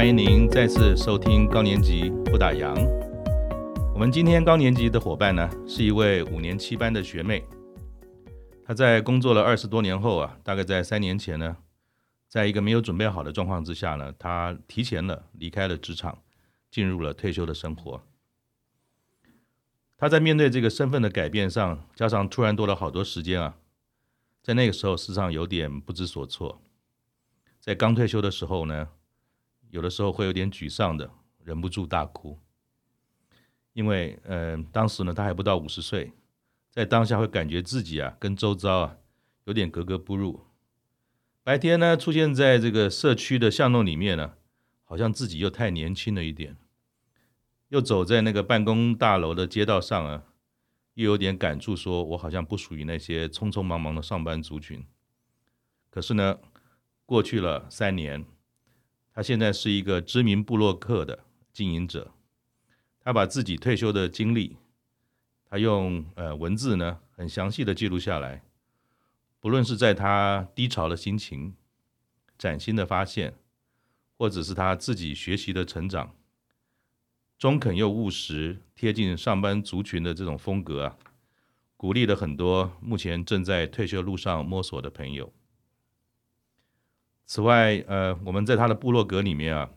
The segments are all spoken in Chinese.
欢迎您再次收听高年级不打烊。我们今天高年级的伙伴呢，是一位五年七班的学妹。她在工作了二十多年后啊，大概在三年前呢，在一个没有准备好的状况之下呢，她提前了离开了职场，进入了退休的生活。她在面对这个身份的改变上，加上突然多了好多时间啊，在那个时候事实上有点不知所措。在刚退休的时候呢，有的时候会有点沮丧的，忍不住大哭，因为，嗯、当时呢，他还不到五十岁，在当下会感觉自己啊，跟周遭啊，有点格格不入。白天呢，出现在这个社区的巷弄里面呢，好像自己又太年轻了一点；又走在那个办公大楼的街道上啊，又有点感触，说我好像不属于那些匆匆忙忙的上班族群。可是呢，过去了三年。他现在是一个知名布洛克的经营者，他把自己退休的经历，他用呃文字呢很详细的记录下来，不论是在他低潮的心情、崭新的发现，或者是他自己学习的成长，中肯又务实、贴近上班族群的这种风格啊，鼓励了很多目前正在退休路上摸索的朋友。此外，呃，我们在他的部落格里面啊，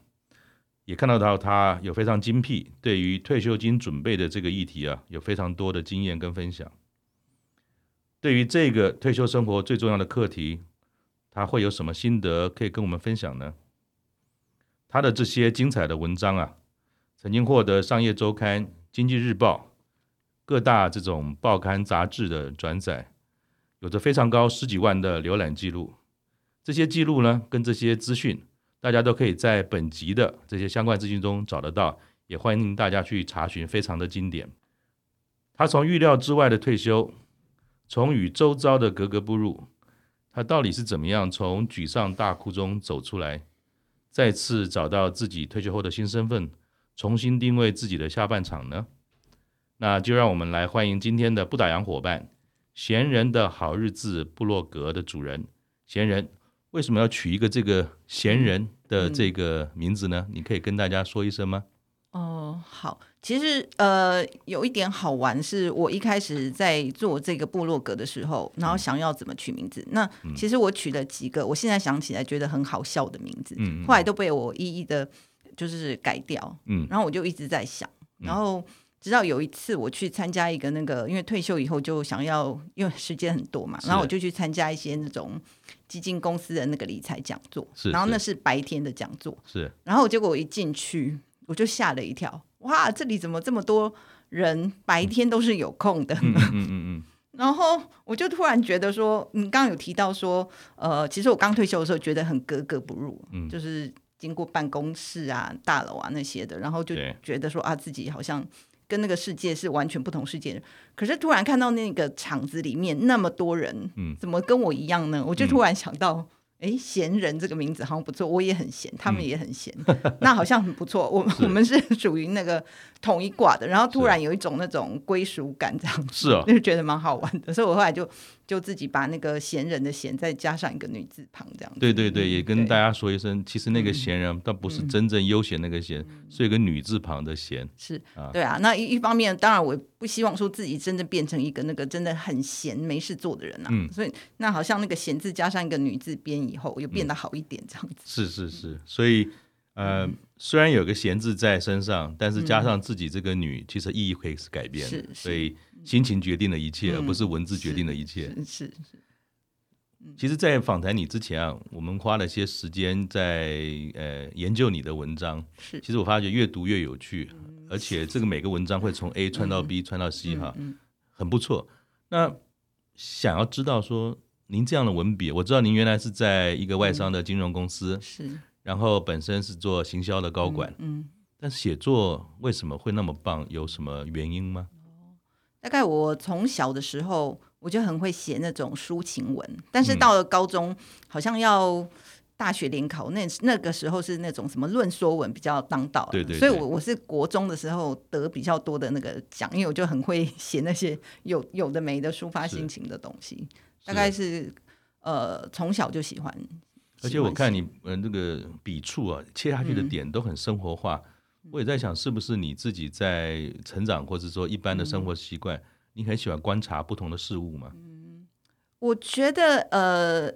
也看到到他有非常精辟，对于退休金准备的这个议题啊，有非常多的经验跟分享。对于这个退休生活最重要的课题，他会有什么心得可以跟我们分享呢？他的这些精彩的文章啊，曾经获得《商业周刊》、《经济日报》各大这种报刊杂志的转载，有着非常高十几万的浏览记录。这些记录呢，跟这些资讯，大家都可以在本集的这些相关资讯中找得到，也欢迎大家去查询，非常的经典。他从预料之外的退休，从与周遭的格格不入，他到底是怎么样从沮丧大哭中走出来，再次找到自己退休后的新身份，重新定位自己的下半场呢？那就让我们来欢迎今天的不打烊伙伴，闲人的好日子部落格的主人，闲人。为什么要取一个这个闲人的这个名字呢？嗯、你可以跟大家说一声吗？哦、呃，好，其实呃，有一点好玩，是我一开始在做这个部落格的时候，然后想要怎么取名字。嗯、那其实我取了几个，我现在想起来觉得很好笑的名字，嗯，后来都被我一一的，就是改掉，嗯，然后我就一直在想，然后。直到有一次我去参加一个那个，因为退休以后就想要，因为时间很多嘛，然后我就去参加一些那种基金公司的那个理财讲座，是，然后那是白天的讲座，是，然后结果我一进去我就吓了一跳，哇，这里怎么这么多人白天都是有空的？嗯嗯嗯嗯，然后我就突然觉得说，你刚刚有提到说，呃，其实我刚退休的时候觉得很格格不入，嗯，就是经过办公室啊、大楼啊那些的，然后就觉得说啊，自己好像。跟那个世界是完全不同世界的，可是突然看到那个场子里面那么多人，嗯，怎么跟我一样呢？我就突然想到。哎，闲人这个名字好像不错，我也很闲，他们也很闲，嗯、那好像很不错。我我们是 属于那个统一挂的，然后突然有一种那种归属感，这样子是啊，就觉得蛮好玩的。所以我后来就就自己把那个闲人的闲再加上一个女字旁，这样子。对对对，也跟大家说一声，其实那个闲人倒不是真正悠闲那个闲，嗯、是一个女字旁的闲。是啊，对啊。那一一方面，当然我不希望说自己真的变成一个那个真的很闲没事做的人啊。嗯，所以那好像那个闲字加上一个女字边。以后又变得好一点，这样子、嗯、是是是，所以呃，嗯、虽然有个闲字在身上，但是加上自己这个女，嗯、其实意义可以是改变的。是，是所以心情决定了一切，嗯、而不是文字决定了一切。是是。嗯、其实，在访谈你之前啊，我们花了些时间在呃研究你的文章。是。其实我发觉越读越有趣，嗯、而且这个每个文章会从 A 穿到 B，穿到 C 哈，很不错。那想要知道说。您这样的文笔，我知道您原来是在一个外商的金融公司，嗯、是，然后本身是做行销的高管，嗯，嗯，但写作为什么会那么棒？有什么原因吗？大概我从小的时候我就很会写那种抒情文，但是到了高中，嗯、好像要大学联考，那那个时候是那种什么论说文比较当道，对，对对，所以我我是国中的时候得比较多的那个奖，因为我就很会 写那些有有的没的抒发心情的东西。大概是，呃，从小就喜欢而且我看你呃那个笔触啊，切下去的点都很生活化。嗯、我也在想，是不是你自己在成长，或者说一般的生活习惯，嗯、你很喜欢观察不同的事物吗？嗯，我觉得呃。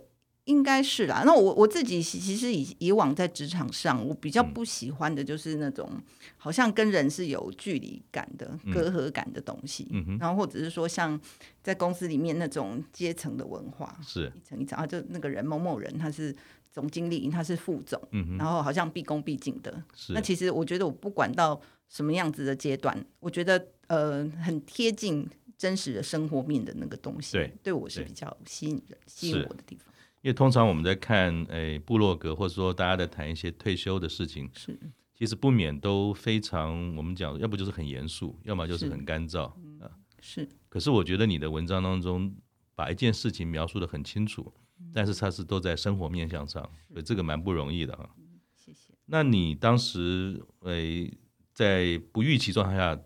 应该是啦。那我我自己其实以以往在职场上，我比较不喜欢的就是那种好像跟人是有距离感的、嗯、隔阂感的东西。嗯、哼然后或者是说像在公司里面那种阶层的文化，是一层一层啊，就那个人某某人他是总经理，他是副总，嗯、然后好像毕恭毕敬的。是。那其实我觉得我不管到什么样子的阶段，我觉得呃很贴近真实的生活面的那个东西，对，对我是比较吸引人、吸引我的地方。因为通常我们在看诶部落格，或者说大家在谈一些退休的事情，是。其实不免都非常我们讲，要不就是很严肃，要么就是很干燥啊。是，可是我觉得你的文章当中把一件事情描述的很清楚，但是它是都在生活面向上，所以这个蛮不容易的啊。谢谢。那你当时诶在不预期状态下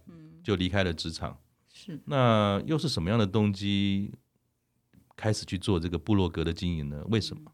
就离开了职场，是那又是什么样的动机？开始去做这个部落格的经营呢？为什么？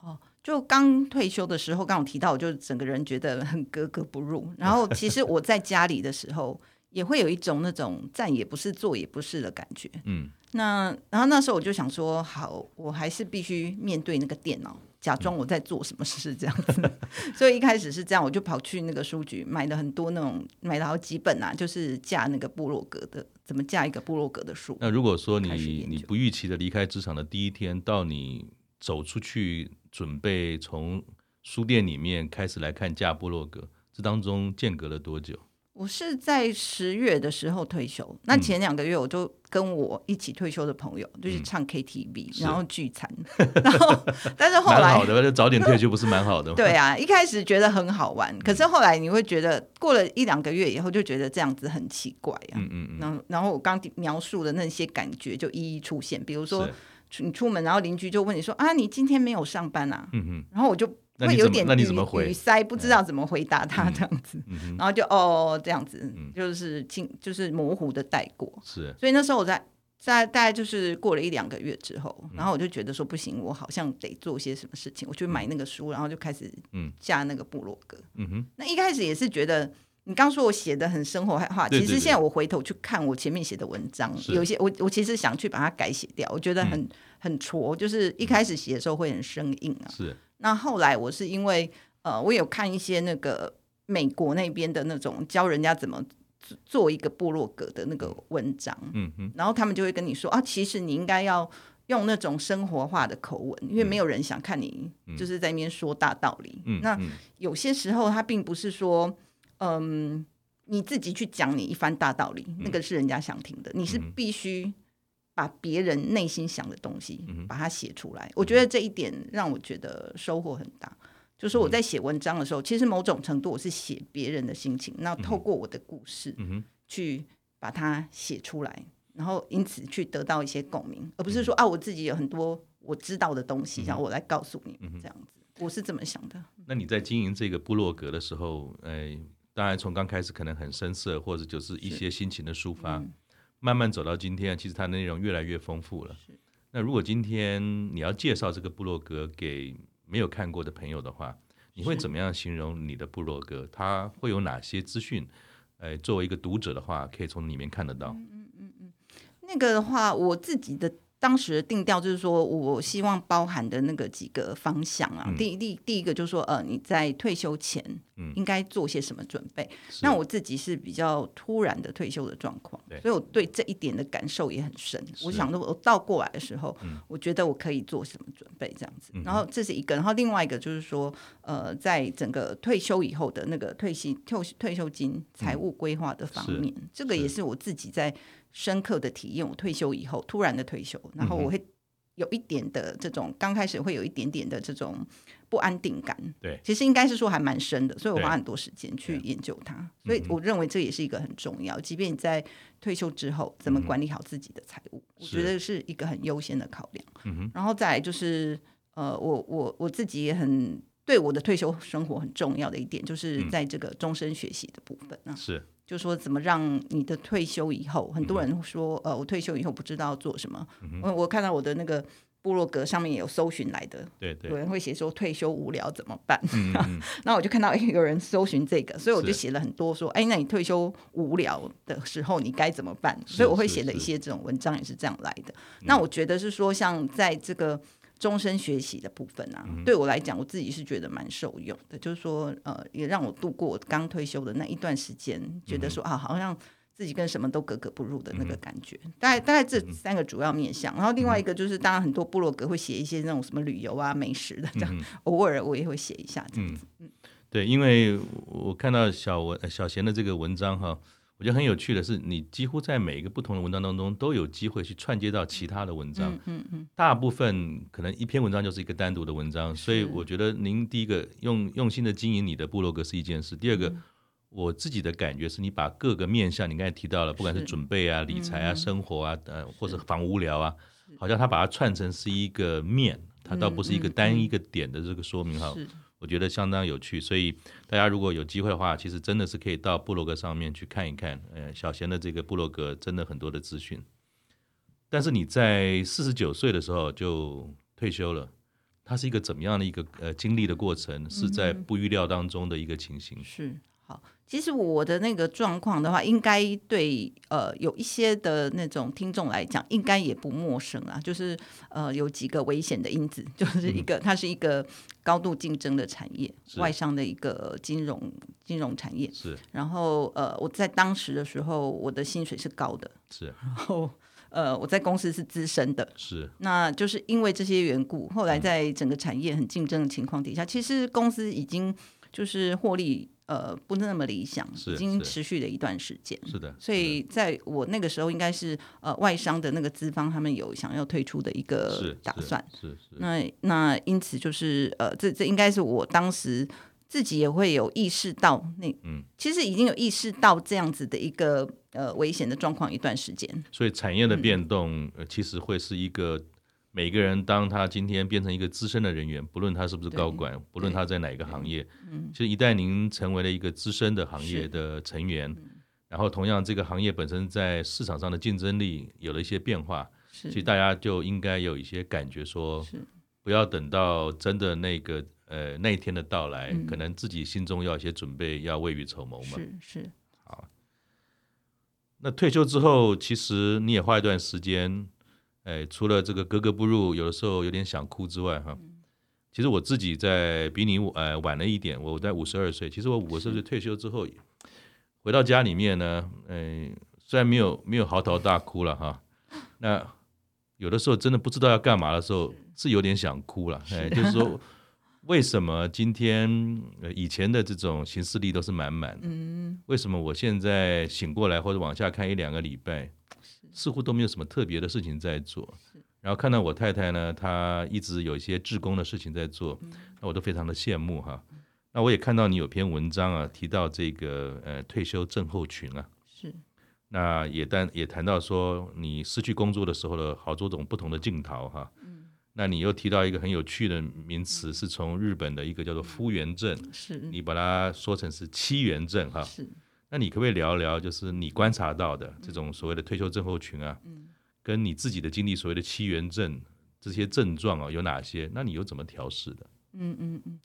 哦，就刚退休的时候，刚我提到，我就整个人觉得很格格不入。然后，其实我在家里的时候，也会有一种那种站也不是，坐也不是的感觉。嗯。那然后那时候我就想说，好，我还是必须面对那个电脑，假装我在做什么事这样子。嗯、所以一开始是这样，我就跑去那个书局买了很多那种，买了好几本啊，就是架那个布洛格的，怎么架一个布洛格的书。那如果说你你不预期的离开职场的第一天，到你走出去准备从书店里面开始来看架布洛格，这当中间隔了多久？我是在十月的时候退休，那前两个月我就跟我一起退休的朋友，就是唱 KTV，、嗯、然后聚餐，然后但是后来蛮好的，就早点退休不是蛮好的吗？对啊，一开始觉得很好玩，可是后来你会觉得过了一两个月以后，就觉得这样子很奇怪啊。嗯嗯嗯。然后然后我刚描述的那些感觉就一一出现，比如说你出门，然后邻居就问你说啊，你今天没有上班啊？嗯嗯。然后我就。会有点语语塞，不知道怎么回答他这样子，嗯嗯、然后就哦这样子，嗯、就是清就是模糊的带过。是，所以那时候我在在大概就是过了一两个月之后，然后我就觉得说不行，我好像得做些什么事情。我去买那个书，然后就开始下那个部落格。嗯哼，那一开始也是觉得你刚说我写的很生活化，其实现在我回头去看我前面写的文章，有些我我其实想去把它改写掉，我觉得很、嗯、很挫，就是一开始写的时候会很生硬啊。是。那后来我是因为呃，我有看一些那个美国那边的那种教人家怎么做一个部落格的那个文章，嗯嗯，然后他们就会跟你说啊，其实你应该要用那种生活化的口吻，因为没有人想看你就是在那边说大道理。嗯，那有些时候他并不是说嗯你自己去讲你一番大道理，那个是人家想听的，你是必须。把别人内心想的东西，把它写出来。嗯、我觉得这一点让我觉得收获很大。就是我在写文章的时候，其实某种程度我是写别人的心情，那透过我的故事，去把它写出来，然后因此去得到一些共鸣，而不是说啊，我自己有很多我知道的东西，然后我来告诉你这样子。我是这么想的。那你在经营这个部落格的时候，哎，当然从刚开始可能很生涩，或者就是一些心情的抒发。慢慢走到今天，其实它的内容越来越丰富了。是那如果今天你要介绍这个部落格给没有看过的朋友的话，你会怎么样形容你的部落格？是它会有哪些资讯？呃，作为一个读者的话，可以从里面看得到。嗯嗯嗯嗯，那个的话，我自己的。当时的定调就是说，我希望包含的那个几个方向啊，嗯、第一第第一个就是说，呃，你在退休前，应该做些什么准备？嗯、那我自己是比较突然的退休的状况，所以我对这一点的感受也很深。我想着，我倒过来的时候，嗯、我觉得我可以做什么准备？这样子。嗯、然后这是一个，然后另外一个就是说，呃，在整个退休以后的那个退息退退休金财务规划的方面，嗯、这个也是我自己在。深刻的体验，我退休以后突然的退休，然后我会有一点的这种，刚开始会有一点点的这种不安定感。对，其实应该是说还蛮深的，所以我花很多时间去研究它。所以我认为这也是一个很重要，即便你在退休之后，怎么管理好自己的财务，我觉得是一个很优先的考量。然后再来就是，呃，我我我自己也很对我的退休生活很重要的一点，就是在这个终身学习的部分啊。是。就说怎么让你的退休以后，很多人说，呃，我退休以后不知道做什么。嗯、我我看到我的那个部落格上面也有搜寻来的，对对，有人会写说退休无聊怎么办？嗯嗯 那我就看到有人搜寻这个，所以我就写了很多说，哎，那你退休无聊的时候你该怎么办？所以我会写了一些这种文章，也是这样来的。那我觉得是说，像在这个终身学习的部分啊，嗯、对我来讲，我自己是觉得蛮受用的，就是说，呃，也让我度过刚退休的那一段时间，觉得说啊，好像。自己跟什么都格格不入的那个感觉，嗯、大概大概这三个主要面向，嗯、然后另外一个就是，当然很多部落格会写一些那种什么旅游啊、美食的这样，嗯、偶尔我也会写一下这样子。嗯，对，因为我看到小文小贤的这个文章哈，我觉得很有趣的是，你几乎在每一个不同的文章当中都有机会去串接到其他的文章。嗯嗯，嗯。大部分可能一篇文章就是一个单独的文章，所以我觉得您第一个用用心的经营你的部落格是一件事，第二个。嗯我自己的感觉是，你把各个面向，你刚才提到了，不管是准备啊、理财啊、生活啊，呃，或者防无聊啊，好像他把它串成是一个面，它倒不是一个单一个点的这个说明哈。我觉得相当有趣，所以大家如果有机会的话，其实真的是可以到部落格上面去看一看。呃，小贤的这个部落格真的很多的资讯。但是你在四十九岁的时候就退休了，它是一个怎么样的一个呃经历的过程？是在不预料当中的一个情形。是。好，其实我的那个状况的话，应该对呃有一些的那种听众来讲，应该也不陌生啊。就是呃有几个危险的因子，就是一个、嗯、它是一个高度竞争的产业，外商的一个金融金融产业。是。然后呃我在当时的时候，我的薪水是高的。是。然后呃我在公司是资深的。是。那就是因为这些缘故，后来在整个产业很竞争的情况底下，嗯、其实公司已经就是获利。呃，不是那么理想，已经持续了一段时间。是的，所以在我那个时候，应该是呃外商的那个资方他们有想要退出的一个打算。是是，是，是。那那因此就是呃，这这应该是我当时自己也会有意识到那，嗯，其实已经有意识到这样子的一个呃危险的状况一段时间。所以产业的变动，呃，其实会是一个。每个人，当他今天变成一个资深的人员，不论他是不是高管，不论他在哪个行业，嗯，其实一旦您成为了一个资深的行业的成员，嗯、然后同样这个行业本身在市场上的竞争力有了一些变化，是其实大家就应该有一些感觉说，是不要等到真的那个呃那一天的到来，嗯、可能自己心中要有一些准备，要未雨绸缪嘛。是是。好，那退休之后，其实你也花一段时间。哎，除了这个格格不入，有的时候有点想哭之外，哈，其实我自己在比你呃晚了一点，我在五十二岁。其实我五十二岁退休之后，回到家里面呢，哎，虽然没有没有嚎啕大哭了哈，那有的时候真的不知道要干嘛的时候，是有点想哭了。哎，就是说，为什么今天以前的这种行事力都是满满的，为什么我现在醒过来或者往下看一两个礼拜？似乎都没有什么特别的事情在做，然后看到我太太呢，她一直有一些志工的事情在做，那我都非常的羡慕哈。那我也看到你有篇文章啊，提到这个呃退休症候群啊，是，那也但也谈到说你失去工作的时候的好多种不同的镜头哈。嗯，那你又提到一个很有趣的名词，是从日本的一个叫做夫源症，是你把它说成是七源症哈。是。那你可不可以聊一聊，就是你观察到的这种所谓的退休症候群啊，嗯、跟你自己的经历所谓的七元症这些症状啊有哪些？那你又怎么调试的？嗯嗯嗯。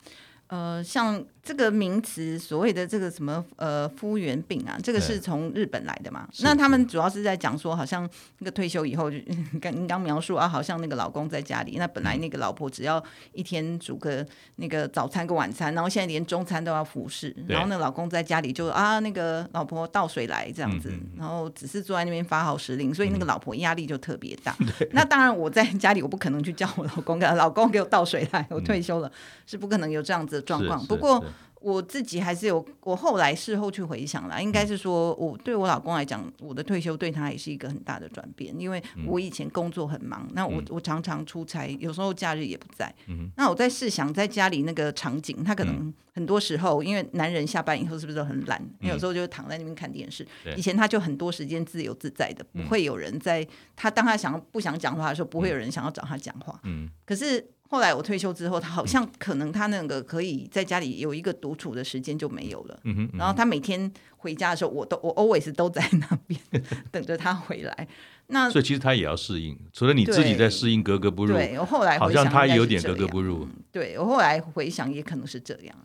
呃，像这个名词，所谓的这个什么呃夫源病啊，这个是从日本来的嘛？那他们主要是在讲说，好像那个退休以后，就 刚您刚描述啊，好像那个老公在家里，那本来那个老婆只要一天煮个那个早餐跟晚餐，然后现在连中餐都要服侍，然后那老公在家里就啊那个老婆倒水来这样子，嗯嗯然后只是坐在那边发号施令，所以那个老婆压力就特别大。对那当然我在家里我不可能去叫我老公，老公给我倒水来，我退休了、嗯、是不可能有这样子。状况，不过我自己还是有，我后来事后去回想啦，应该是说，我对我老公来讲，我的退休对他也是一个很大的转变，因为我以前工作很忙，那我我常常出差，有时候假日也不在，那我在试想在家里那个场景，他可能很多时候，因为男人下班以后是不是都很懒？有时候就躺在那边看电视，以前他就很多时间自由自在的，不会有人在他当他想要不想讲话的时候，不会有人想要找他讲话，嗯。可是。后来我退休之后，他好像可能他那个可以在家里有一个独处的时间就没有了。嗯哼，嗯哼，然后他每天回家的时候，我都我 always 都在那边等着他回来。那所以其实他也要适应，除了你自己在适应格格不入，对，我后来好像他也有点格格不入。对，我后来回想也可能是这样。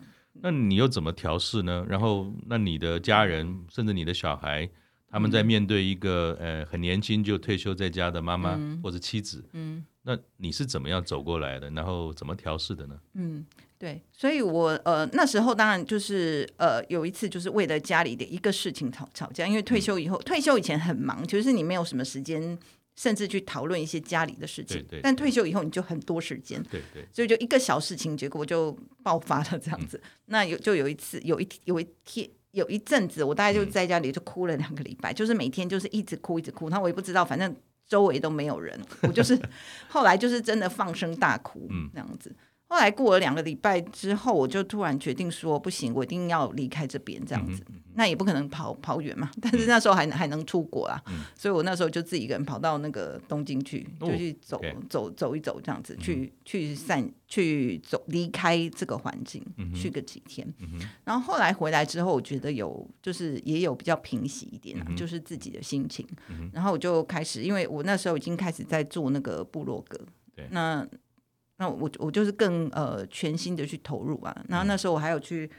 那你又怎么调试呢？然后那你的家人甚至你的小孩，他们在面对一个呃很年轻就退休在家的妈妈或者妻子，嗯。嗯那你是怎么样走过来的？然后怎么调试的呢？嗯，对，所以我呃那时候当然就是呃有一次就是为了家里的一个事情吵吵架，因为退休以后，嗯、退休以前很忙，就是你没有什么时间，甚至去讨论一些家里的事情。对，对，对，但退休以后你就很多时间。对对。所以就一个小事情，结果就爆发了这样子。嗯、那有就有一次，有一有一天有一阵子，我大概就在家里就哭了两个礼拜，嗯、就是每天就是一直哭一直哭，然后我也不知道，反正。周围都没有人，我就是 后来就是真的放声大哭，那样子。后来过了两个礼拜之后，我就突然决定说不行，我一定要离开这边，这样子。那也不可能跑跑远嘛，但是那时候还还能出国啊，嗯、所以我那时候就自己一个人跑到那个东京去，就去走、哦 okay、走走一走，这样子去、嗯、去散去走离开这个环境，嗯、去个几天。嗯、然后后来回来之后，我觉得有就是也有比较平息一点啊，嗯、就是自己的心情。嗯、然后我就开始，因为我那时候已经开始在做那个部落格，对那。那我我就是更呃全心的去投入啊，然后那时候我还有去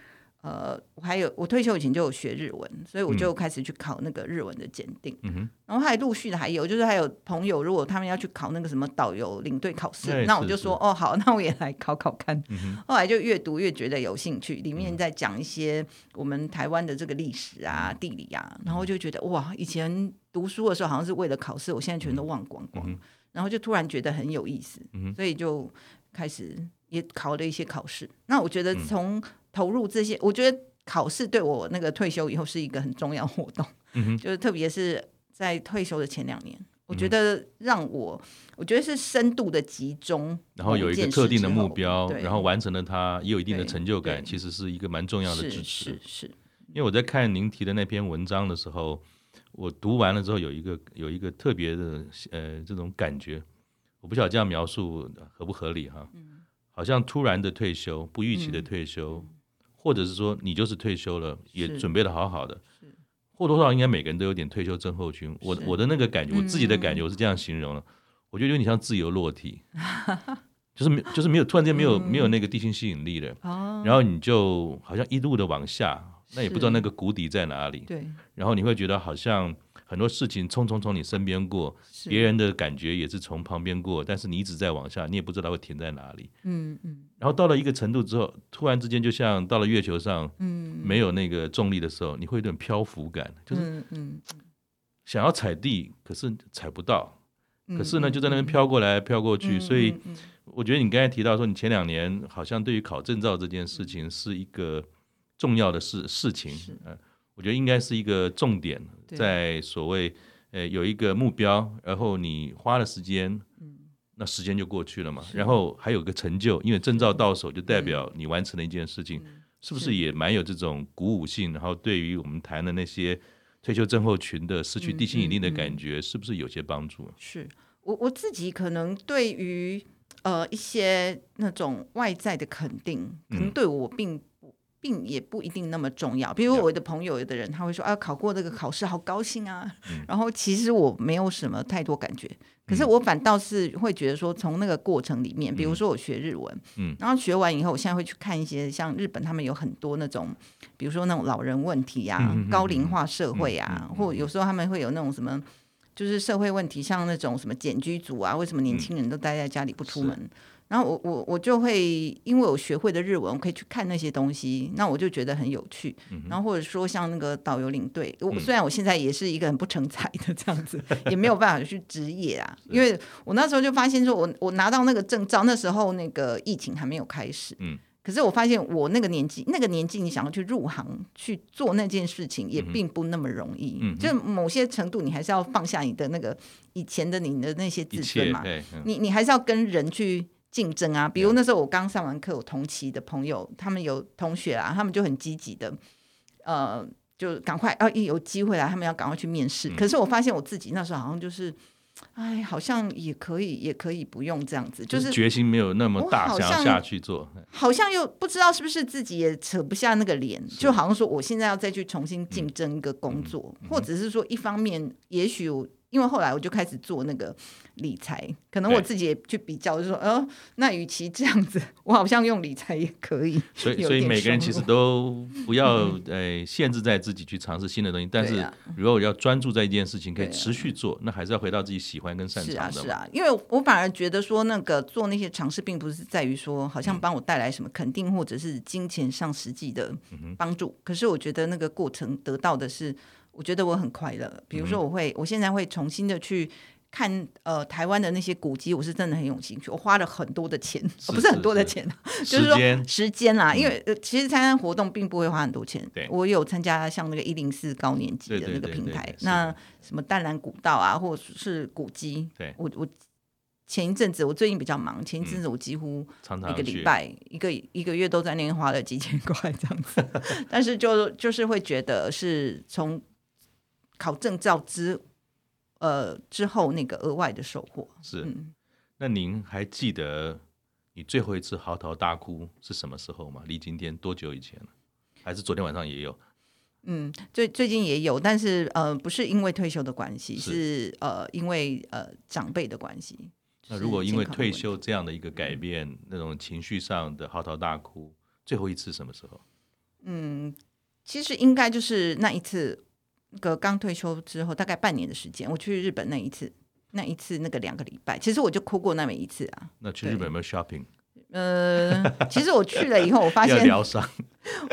呃我还有我退休以前就有学日文，所以我就开始去考那个日文的检定，嗯、哼。然后还陆续的还有就是还有朋友如果他们要去考那个什么导游领队考试，嗯、那我就说哦好，那我也来考考看。嗯、后来就越读越觉得有兴趣，里面在讲一些我们台湾的这个历史啊、地理啊，然后就觉得哇，以前读书的时候好像是为了考试，我现在全都忘光光。然后就突然觉得很有意思，嗯、所以就开始也考了一些考试。那我觉得从投入这些，嗯、我觉得考试对我那个退休以后是一个很重要活动，嗯、就是特别是在退休的前两年，我觉得让我我觉得是深度的集中，然后有一个特定的目标，然后完成了它，也有一定的成就感，其实是一个蛮重要的支持。是是，是因为我在看您提的那篇文章的时候。我读完了之后，有一个有一个特别的呃这种感觉，我不晓得这样描述合不合理哈，好像突然的退休，不预期的退休，嗯、或者是说你就是退休了，也准备的好好的，或多或少应该每个人都有点退休症候群。我我的那个感觉，我自己的感觉，我是这样形容的，嗯、我觉得有点像自由落体，就是没就是没有突然间没有、嗯、没有那个地心吸引力了，哦、然后你就好像一路的往下。那也不知道那个谷底在哪里，对。然后你会觉得好像很多事情匆匆从你身边过，别人的感觉也是从旁边过，但是你一直在往下，你也不知道会停在哪里。嗯嗯。然后到了一个程度之后，突然之间就像到了月球上，嗯，没有那个重力的时候，你会有点漂浮感，就是嗯，想要踩地，可是踩不到，可是呢就在那边飘过来飘过去，所以我觉得你刚才提到说，你前两年好像对于考证照这件事情是一个。重要的事事情，呃，我觉得应该是一个重点，在所谓呃有一个目标，然后你花了时间，嗯、那时间就过去了嘛，然后还有个成就，因为证照到手就代表你完成了一件事情，嗯、是不是也蛮有这种鼓舞性？然后对于我们谈的那些退休症候群的失去地心引力的感觉，嗯嗯嗯、是不是有些帮助？是。我我自己可能对于呃一些那种外在的肯定，可能对我并。并也不一定那么重要。比如我的朋友，有的人他会说：“啊，考过这个考试，好高兴啊！”嗯、然后其实我没有什么太多感觉，可是我反倒是会觉得说，从那个过程里面，比如说我学日文，嗯，然后学完以后，我现在会去看一些像日本，他们有很多那种，比如说那种老人问题啊，嗯、高龄化社会啊，或有时候他们会有那种什么，就是社会问题，像那种什么简居族啊，为什么年轻人都待在家里不出门？然后我我我就会，因为我学会的日文，我可以去看那些东西，那我就觉得很有趣。嗯、然后或者说像那个导游领队，我虽然我现在也是一个很不成才的这样子，嗯、也没有办法去职业啊。因为我那时候就发现说我，我我拿到那个证照，那时候那个疫情还没有开始。嗯。可是我发现我那个年纪，那个年纪你想要去入行去做那件事情，也并不那么容易。嗯、就某些程度，你还是要放下你的那个以前的你的那些自尊嘛。嗯、你你还是要跟人去。竞争啊，比如那时候我刚上完课，我同期的朋友，他们有同学啊，他们就很积极的，呃，就赶快啊，一有机会来，他们要赶快去面试。嗯、可是我发现我自己那时候好像就是哎，好像也可以，也可以不用这样子，就是决心没有那么大，想要下去做，好像又不知道是不是自己也扯不下那个脸，就好像说我现在要再去重新竞争一个工作，或者是说一方面，也许我。因为后来我就开始做那个理财，可能我自己也去比较，就说，哦，那与其这样子，我好像用理财也可以。所以，所以每个人其实都不要 呃限制在自己去尝试新的东西，但是如果要专注在一件事情，可以持续做，那还是要回到自己喜欢跟擅长的。是啊，是啊，因为我反而觉得说，那个做那些尝试，并不是在于说，好像帮我带来什么肯定，或者是金钱上实际的帮助。可是我觉得那个过程得到的是。我觉得我很快乐，比如说我会，嗯、我现在会重新的去看呃台湾的那些古迹，我是真的很有兴趣。我花了很多的钱，是是 是不是很多的钱，就是说时间啦，因为呃其实参加活动并不会花很多钱。对，我有参加像那个一零四高年级的那个平台，那什么淡蓝古道啊，或者是古迹。对，我我前一阵子我最近比较忙，前一阵子我几乎一个礼拜一个一个月都在那边花了几千块这样子，但是就就是会觉得是从。考证照之，呃之后那个额外的收获是。嗯、那您还记得你最后一次嚎啕大哭是什么时候吗？离今天多久以前了？还是昨天晚上也有？嗯，最最近也有，但是呃不是因为退休的关系，是，是呃因为呃长辈的关系。那如果因为退休这样的一个改变，嗯、那种情绪上的嚎啕大哭，最后一次什么时候？嗯，其实应该就是那一次。那个刚退休之后，大概半年的时间，我去日本那一次，那一次那个两个礼拜，其实我就哭过那么一次啊。那去日本有没有 shopping？呃，其实我去了以后，我发 现疗伤，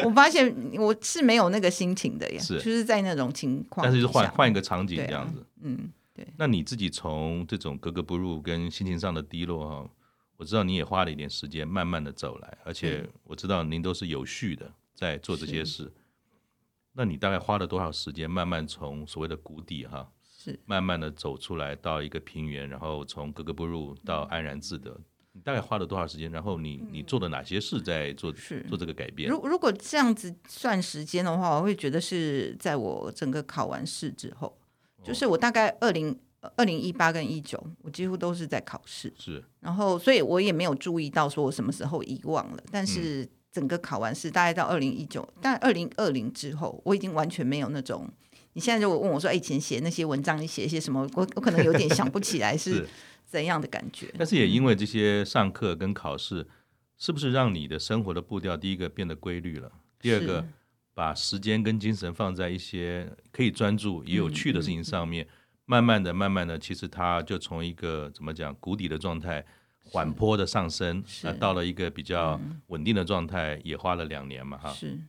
我发现我是没有那个心情的呀，是就是在那种情况，但是换换一个场景这样子，啊、嗯，对。那你自己从这种格格不入跟心情上的低落哈，我知道你也花了一点时间慢慢的走来，而且我知道您都是有序的在做这些事。那你大概花了多少时间，慢慢从所谓的谷底哈，是慢慢的走出来到一个平原，然后从格格不入到安然自得，嗯、你大概花了多少时间？然后你你做了哪些事在做是做这个改变？如如果这样子算时间的话，我会觉得是在我整个考完试之后，就是我大概二零二零一八跟一九，我几乎都是在考试，是，然后所以我也没有注意到说我什么时候遗忘了，但是。嗯整个考完试，大概到二零一九，但二零二零之后，我已经完全没有那种。你现在如果问我说：“哎，以前写那些文章，你写一些什么？”我我可能有点想不起来 是怎样的感觉。但是也因为这些上课跟考试，是不是让你的生活的步调，第一个变得规律了，第二个把时间跟精神放在一些可以专注也有趣的事情上面，嗯嗯嗯、慢慢的、慢慢的，其实它就从一个怎么讲谷底的状态。缓坡的上升，那到了一个比较稳定的状态，也花了两年嘛，哈。是，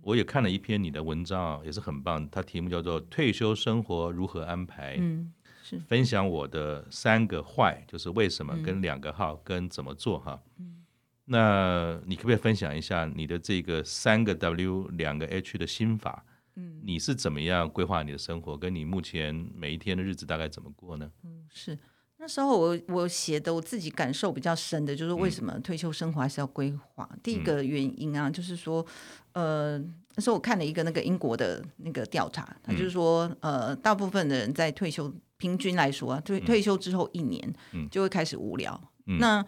我也看了一篇你的文章，也是很棒。它题目叫做《退休生活如何安排》，嗯，是分享我的三个 why，就是为什么跟两个 how 跟怎么做哈。那你可不可以分享一下你的这个三个 W 两个 H 的心法？嗯，你是怎么样规划你的生活？跟你目前每一天的日子大概怎么过呢？嗯，是。那时候我我写的我自己感受比较深的，就是为什么退休生活还是要规划。嗯、第一个原因啊，就是说，呃，那时候我看了一个那个英国的那个调查，他就是说，呃，大部分的人在退休平均来说啊，退退休之后一年就会开始无聊。嗯、那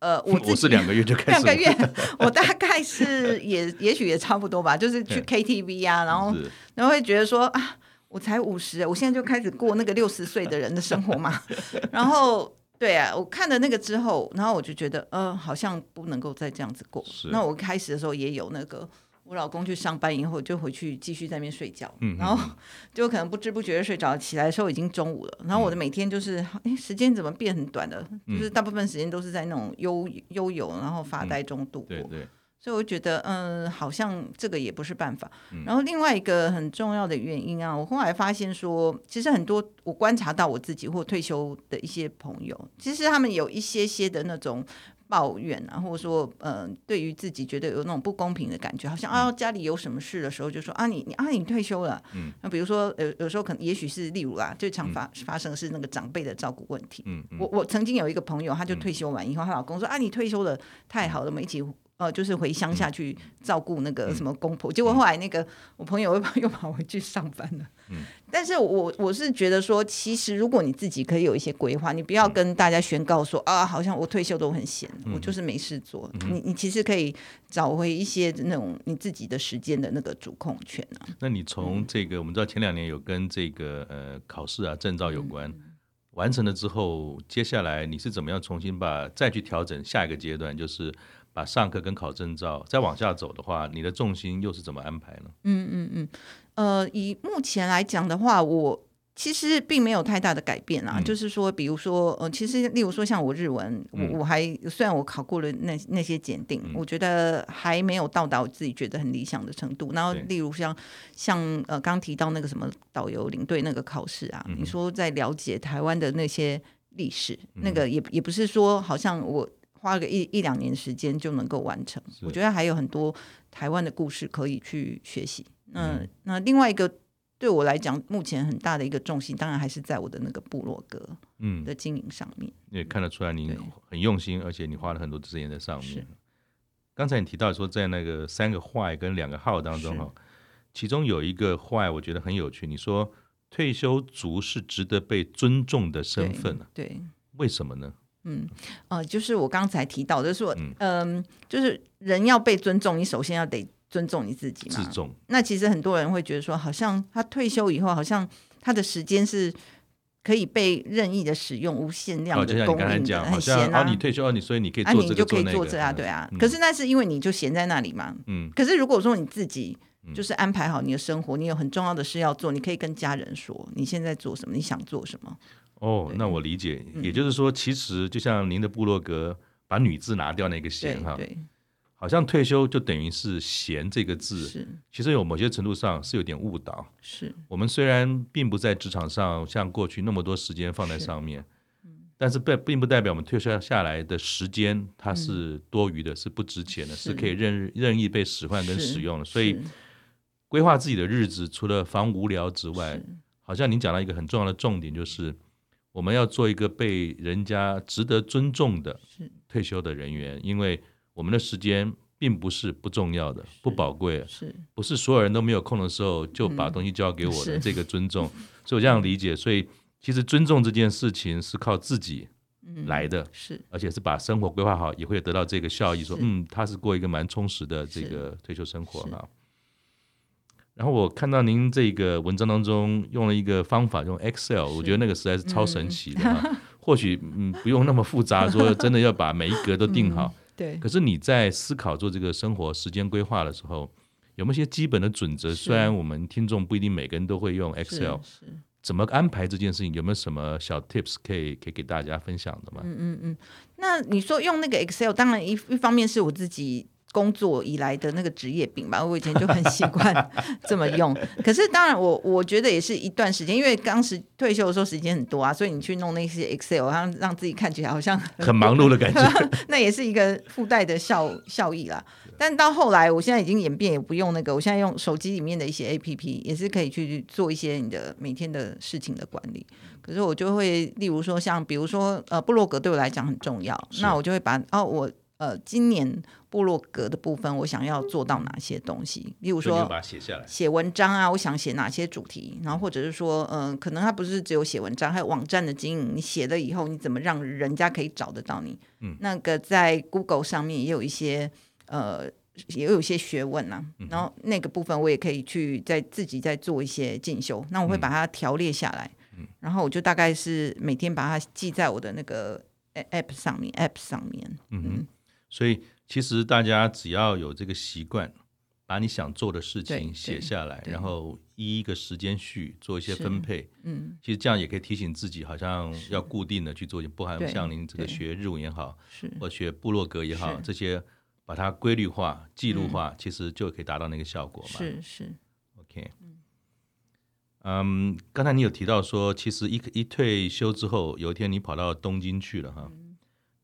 呃，我 我是两个月就开始两个月，我大概是也也许也差不多吧，就是去 KTV 啊，然后然后会觉得说啊。我才五十，我现在就开始过那个六十岁的人的生活嘛。然后，对啊，我看了那个之后，然后我就觉得，呃，好像不能够再这样子过。那我开始的时候也有那个，我老公去上班以后就回去继续在那边睡觉，嗯、然后就可能不知不觉的睡着，起来的时候已经中午了。然后我的每天就是，哎、嗯，时间怎么变很短了？就是大部分时间都是在那种悠悠游，然后发呆中度过。嗯、对对。所以我觉得，嗯，好像这个也不是办法。然后另外一个很重要的原因啊，我后来发现说，其实很多我观察到我自己或退休的一些朋友，其实他们有一些些的那种抱怨啊，或者说，嗯，对于自己觉得有那种不公平的感觉，好像啊，家里有什么事的时候，就说啊，你你啊，你退休了。嗯。那比如说，有有时候可能，也许是例如啦，最常发发生的是那个长辈的照顾问题。嗯。我我曾经有一个朋友，他就退休完以后，她老公说啊，你退休了，太好了，我们一起。呃，就是回乡下去照顾那个什么公婆，嗯、结果后来那个我朋友又又跑回去上班了。嗯，但是我我是觉得说，其实如果你自己可以有一些规划，你不要跟大家宣告说、嗯、啊，好像我退休都很闲，嗯、我就是没事做。嗯、你你其实可以找回一些那种你自己的时间的那个主控权啊。那你从这个，我们知道前两年有跟这个呃考试啊证照有关，嗯、完成了之后，接下来你是怎么样重新把再去调整下一个阶段，就是把上课跟考证照再往下走的话，你的重心又是怎么安排呢？嗯嗯嗯。呃，以目前来讲的话，我其实并没有太大的改变啦。嗯、就是说，比如说，呃，其实例如说，像我日文，嗯、我我还虽然我考过了那那些检定，嗯、我觉得还没有到达我自己觉得很理想的程度。然后，例如像像呃，刚提到那个什么导游领队那个考试啊，嗯、你说在了解台湾的那些历史，嗯、那个也也不是说好像我花个一一两年时间就能够完成。我觉得还有很多台湾的故事可以去学习。那那另外一个对我来讲，目前很大的一个重心，当然还是在我的那个部落格嗯的经营上面。也看得出来你很用心，而且你花了很多时间在上面。刚才你提到说，在那个三个 why 跟两个 how 当中哈，其中有一个 why 我觉得很有趣。你说退休族是值得被尊重的身份，对，为什么呢？嗯呃，就是我刚才提到就是说，嗯，就是人要被尊重，你首先要得。尊重你自己嘛？自重。那其实很多人会觉得说，好像他退休以后，好像他的时间是可以被任意的使用，无限量的供应的。就像你刚才讲，很闲啊。你退休啊，你所以你可以做这个，你就可以做这啊，对啊。可是那是因为你就闲在那里嘛。嗯。可是如果说你自己就是安排好你的生活，你有很重要的事要做，你可以跟家人说你现在做什么，你想做什么。哦，那我理解。也就是说，其实就像您的部落格，把女字拿掉那个闲哈。对。好像退休就等于是“闲”这个字，是其实有某些程度上是有点误导。是我们虽然并不在职场上像过去那么多时间放在上面，嗯、但是并并不代表我们退休下来的时间它是多余的，嗯、是不值钱的，是，是可以任任意被使唤跟使用的。所以规划自己的日子，除了防无聊之外，好像您讲到一个很重要的重点，就是我们要做一个被人家值得尊重的退休的人员，因为。我们的时间并不是不重要的，不宝贵，是不是所有人都没有空的时候就把东西交给我的这个尊重？嗯、所以我这样理解，所以其实尊重这件事情是靠自己来的，而且是把生活规划好，也会得到这个效益。说，是嗯，他是过一个蛮充实的这个退休生活哈。然后我看到您这个文章当中用了一个方法，用 Excel，我觉得那个实在是超神奇的或许嗯不用那么复杂，说真的要把每一格都定好。嗯对，可是你在思考做这个生活时间规划的时候，有没有些基本的准则？虽然我们听众不一定每个人都会用 Excel，怎么安排这件事情？有没有什么小 tips 可以可以给大家分享的吗？嗯嗯嗯。那你说用那个 Excel，当然一一方面是我自己。工作以来的那个职业病吧，我以前就很习惯 这么用。可是当然我，我我觉得也是一段时间，因为当时退休的时候时间很多啊，所以你去弄那些 Excel，让让自己看起来好像很，很忙碌的感觉，那也是一个附带的效效益啦。但到后来，我现在已经演变，也不用那个，我现在用手机里面的一些 APP，也是可以去做一些你的每天的事情的管理。可是我就会，例如说像，比如说呃，布洛格对我来讲很重要，那我就会把哦我。呃，今年部落格的部分，我想要做到哪些东西？例如说，写文章啊，我想写哪些主题？然后或者是说，嗯、呃，可能它不是只有写文章，还有网站的经营。你写了以后，你怎么让人家可以找得到你？嗯，那个在 Google 上面也有一些，呃，也有一些学问啊。然后那个部分我也可以去在自己再做一些进修。那我会把它条列下来，嗯、然后我就大概是每天把它记在我的那个 App 上面，App 上面，嗯。嗯所以，其实大家只要有这个习惯，把你想做的事情写下来，然后依一个时间序做一些分配，嗯，其实这样也可以提醒自己，好像要固定的去做，不含像您这个学日文也好，是或学部落格也好，这些把它规律化、记录化，其实就可以达到那个效果嘛。是是，OK，嗯，刚才你有提到说，其实一一退休之后，有一天你跑到东京去了哈。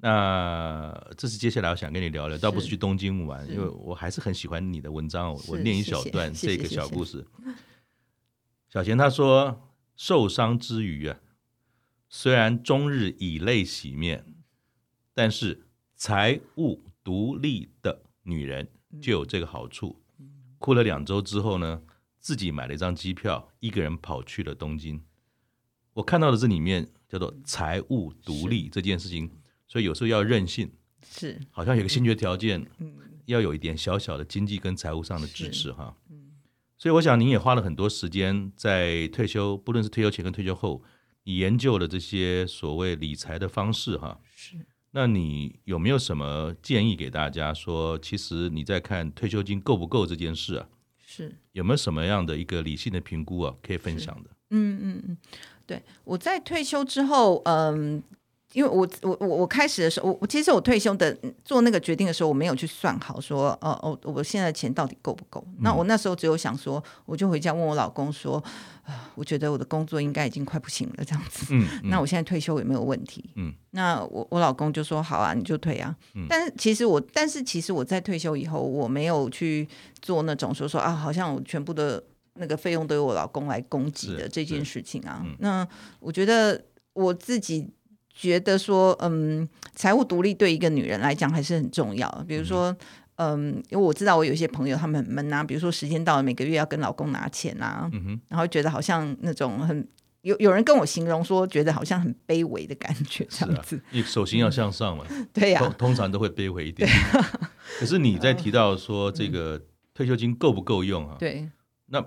那这是接下来我想跟你聊聊，倒不是去东京玩，因为我还是很喜欢你的文章。我念一小段这个小故事。小贤他说：“受伤之余啊，虽然终日以泪洗面，但是财务独立的女人就有这个好处。哭了两周之后呢，自己买了一张机票，一个人跑去了东京。我看到的这里面叫做财务独立这件事情，所以有时候要任性，是好像有个先决条件，嗯，要有一点小小的经济跟财务上的支持哈。嗯，所以我想您也花了很多时间在退休，不论是退休前跟退休后，你研究了这些所谓理财的方式哈。是，那你有没有什么建议给大家说，其实你在看退休金够不够这件事啊？是有没有什么样的一个理性的评估啊，可以分享的？嗯嗯嗯，对，我在退休之后，嗯。因为我我我我开始的时候，我我其实我退休的做那个决定的时候，我没有去算好说，哦哦，我现在钱到底够不够？嗯、那我那时候只有想说，我就回家问我老公说，啊，我觉得我的工作应该已经快不行了，这样子。嗯嗯、那我现在退休有没有问题？嗯。那我我老公就说好啊，你就退啊。嗯、但是其实我，但是其实我在退休以后，我没有去做那种说说啊，好像我全部的那个费用都由我老公来供给的这件事情啊。嗯、那我觉得我自己。觉得说，嗯，财务独立对一个女人来讲还是很重要。比如说，嗯，因为我知道我有一些朋友他们很闷啊，比如说时间到了每个月要跟老公拿钱啊，嗯、哼然后觉得好像那种很有有人跟我形容说，觉得好像很卑微的感觉这样子。你、啊、手心要向上嘛？嗯、对呀、啊，通常都会卑微一点。啊、可是你在 提到说这个退休金够不够用啊？对，那。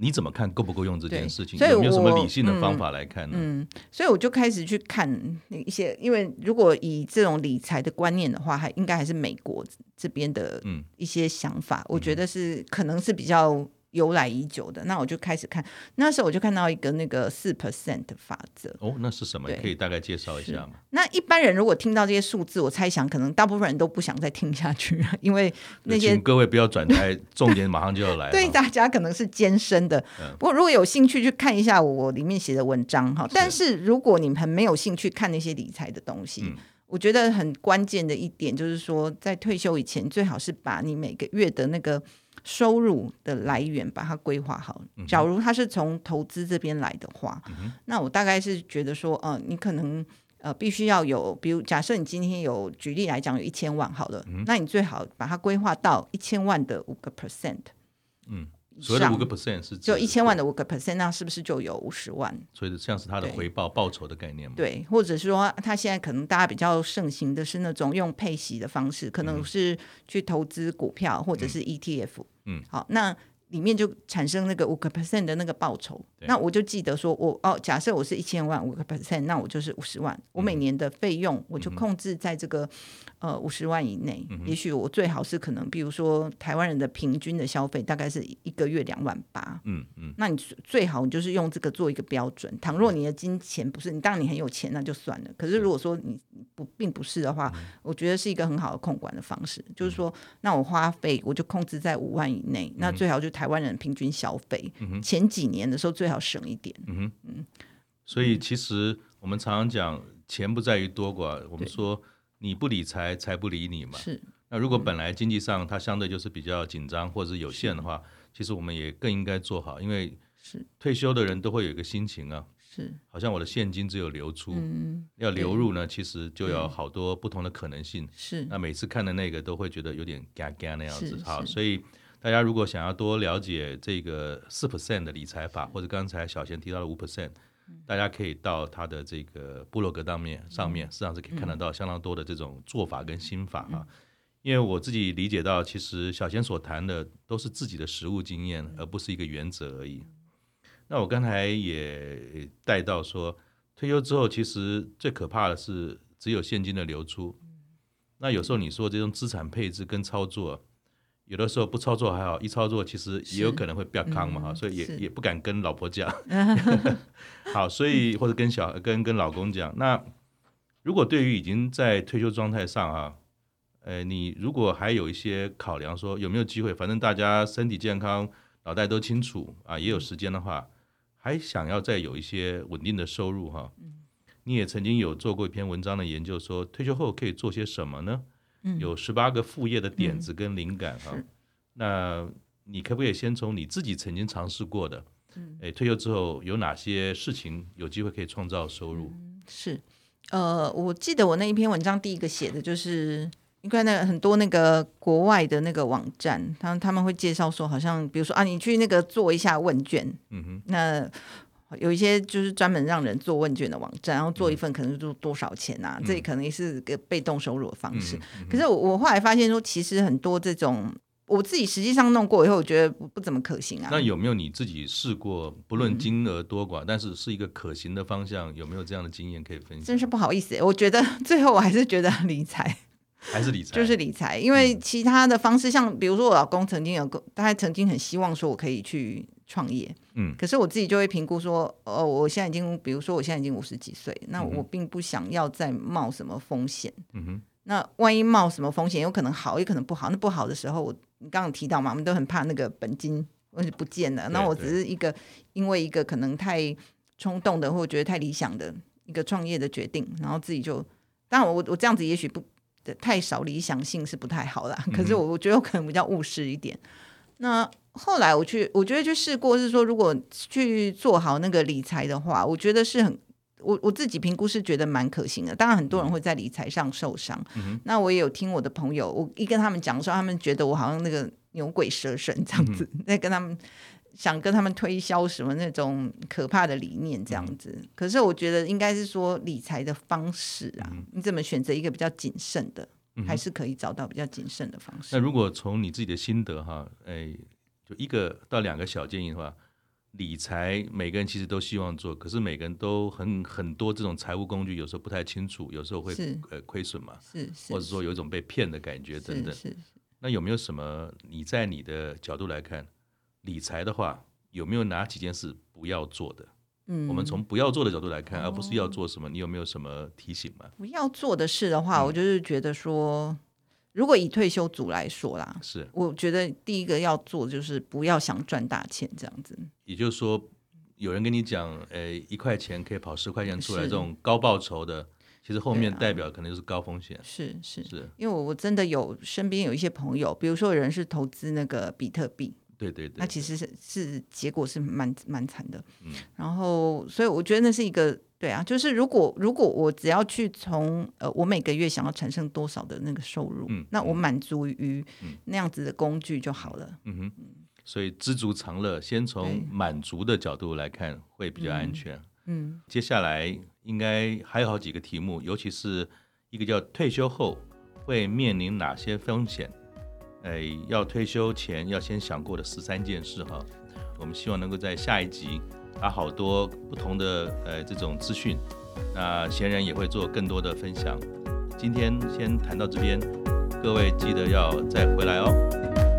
你怎么看够不够用这件事情？有没有什么理性的方法来看呢？嗯，嗯，所以我就开始去看那一些，因为如果以这种理财的观念的话，还应该还是美国这边的一些想法，嗯、我觉得是可能是比较。由来已久的，那我就开始看。那时候我就看到一个那个四 percent 的法则。哦，那是什么？对可以大概介绍一下吗？那一般人如果听到这些数字，我猜想可能大部分人都不想再听下去，因为那些请各位不要转台，重点马上就要来。对大家可能是艰深的。嗯、不过如果有兴趣去看一下我里面写的文章哈，但是如果你们很没有兴趣看那些理财的东西，嗯、我觉得很关键的一点就是说，在退休以前，最好是把你每个月的那个。收入的来源把它规划好。假如他是从投资这边来的话，嗯、那我大概是觉得说，呃，你可能呃必须要有，比如假设你今天有举例来讲有一千万好了，嗯、那你最好把它规划到一千万的五个 percent。嗯。所谓的五个 percent 是就一千万的五个 percent，那是不是就有五十万？所以像是他的回报报酬的概念吗？对，或者是说他现在可能大家比较盛行的是那种用配息的方式，可能是去投资股票或者是 ETF。嗯，好，那。里面就产生那个五个 percent 的那个报酬，那我就记得说我，我哦，假设我是一千万五个 percent，那我就是五十万。嗯、我每年的费用我就控制在这个、嗯、呃五十万以内。嗯、也许我最好是可能，比如说台湾人的平均的消费大概是一个月两万八。嗯嗯，那你最好你就是用这个做一个标准。倘若你的金钱不是你，当然你很有钱那就算了。可是如果说你不并不是的话，嗯、我觉得是一个很好的控管的方式。嗯、就是说，那我花费我就控制在五万以内，嗯、那最好就。台湾人平均消费，嗯、前几年的时候最好省一点。嗯哼，嗯，所以其实我们常常讲，钱不在于多寡。我们说你不理财，财不理你嘛。是。那如果本来经济上它相对就是比较紧张或者是有限的话，其实我们也更应该做好，因为是退休的人都会有一个心情啊。是。好像我的现金只有流出，嗯、要流入呢，其实就有好多不同的可能性。是。那每次看的那个都会觉得有点嘎嘎那样子。好，所以。大家如果想要多了解这个四 percent 的理财法，或者刚才小贤提到的五 percent，大家可以到他的这个部落格当面上面，实际上是可以看得到相当多的这种做法跟心法哈。因为我自己理解到，其实小贤所谈的都是自己的实务经验，而不是一个原则而已。那我刚才也带到说，退休之后其实最可怕的是只有现金的流出。那有时候你说这种资产配置跟操作。有的时候不操作还好，一操作其实也有可能会变康嘛哈，嗯、所以也也不敢跟老婆讲。好，所以或者跟小跟跟老公讲。那如果对于已经在退休状态上啊，呃，你如果还有一些考量，说有没有机会，反正大家身体健康，脑袋都清楚啊，也有时间的话，还想要再有一些稳定的收入哈。你也曾经有做过一篇文章的研究，说退休后可以做些什么呢？有十八个副业的点子跟灵感哈，嗯、那你可不可以先从你自己曾经尝试过的，嗯、诶，退休之后有哪些事情有机会可以创造收入？是，呃，我记得我那一篇文章第一个写的就是应该那个很多那个国外的那个网站，他他们会介绍说，好像比如说啊，你去那个做一下问卷，嗯哼，那有一些就是专门让人做问卷的网站，然后做一份可能就多少钱啊？嗯、这可能也是个被动收入的方式。可是我我后来发现说，其实很多这种。我自己实际上弄过以后，我觉得不不怎么可行啊。那有没有你自己试过？不论金额多寡，嗯、但是是一个可行的方向，有没有这样的经验可以分享？真是不好意思，我觉得最后我还是觉得理财还是理财，就是理财。因为其他的方式，嗯、像比如说我老公曾经有个，他曾经很希望说我可以去创业，嗯，可是我自己就会评估说，哦，我现在已经，比如说我现在已经五十几岁，那我并不想要再冒什么风险，嗯哼。那万一冒什么风险，有可能好，也可能不好。那不好的时候，我你刚刚提到嘛，我们都很怕那个本金或是不见了。那我只是一个因为一个可能太冲动的，或者觉得太理想的一个创业的决定，然后自己就，当然我我这样子也许不太少理想性是不太好啦。可是我我觉得我可能比较务实一点。那后来我去，我觉得去试过，是说如果去做好那个理财的话，我觉得是很。我我自己评估是觉得蛮可行的，当然很多人会在理财上受伤。嗯、那我也有听我的朋友，我一跟他们讲的时候，他们觉得我好像那个牛鬼蛇神这样子，在、跟他们想跟他们推销什么那种可怕的理念这样子。嗯、可是我觉得应该是说理财的方式啊，嗯、你怎么选择一个比较谨慎的，还是可以找到比较谨慎的方式。那如果从你自己的心得哈，哎，就一个到两个小建议的话。理财每个人其实都希望做，可是每个人都很很多这种财务工具，有时候不太清楚，有时候会呃亏损嘛，是是或者说有一种被骗的感觉等等。是是是，那有没有什么你在你的角度来看，理财的话有没有哪几件事不要做的？嗯，我们从不要做的角度来看，而不是要做什么，你有没有什么提醒吗？不要做的事的话，我就是觉得说。如果以退休族来说啦，是我觉得第一个要做就是不要想赚大钱这样子。也就是说，有人跟你讲，诶，一块钱可以跑十块钱出来，这种高报酬的，其实后面代表可能就是高风险。是是是，因为我我真的有身边有一些朋友，比如说有人是投资那个比特币，对对对，那其实是是结果是蛮蛮惨的。嗯，然后所以我觉得那是一个。对啊，就是如果如果我只要去从呃，我每个月想要产生多少的那个收入，嗯，那我满足于那样子的工具就好了。嗯哼，所以知足常乐，先从满足的角度来看会比较安全。嗯，嗯，接下来应该还有好几个题目，尤其是一个叫退休后会面临哪些风险？哎，要退休前要先想过的十三件事哈。我们希望能够在下一集。把好多不同的呃这种资讯，那闲人也会做更多的分享。今天先谈到这边，各位记得要再回来哦。